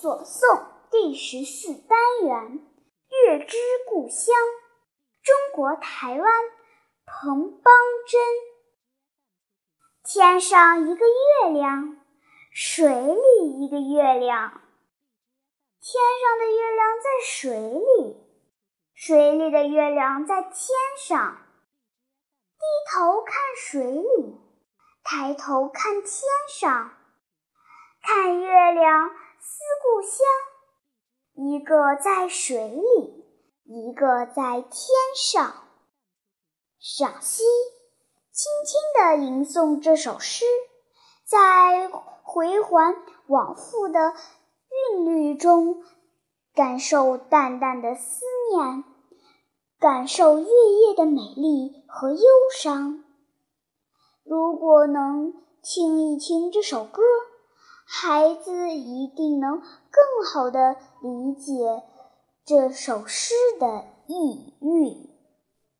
所诵第十四单元《月之故乡》，中国台湾彭邦珍。天上一个月亮，水里一个月亮。天上的月亮在水里，水里的月亮在天上。低头看水里，抬头看天上，看月亮。思故乡，一个在水里，一个在天上。赏析，轻轻地吟诵这首诗，在回环往复的韵律中，感受淡淡的思念，感受月夜的美丽和忧伤。如果能听一听这首歌。孩子一定能更好的理解这首诗的意蕴。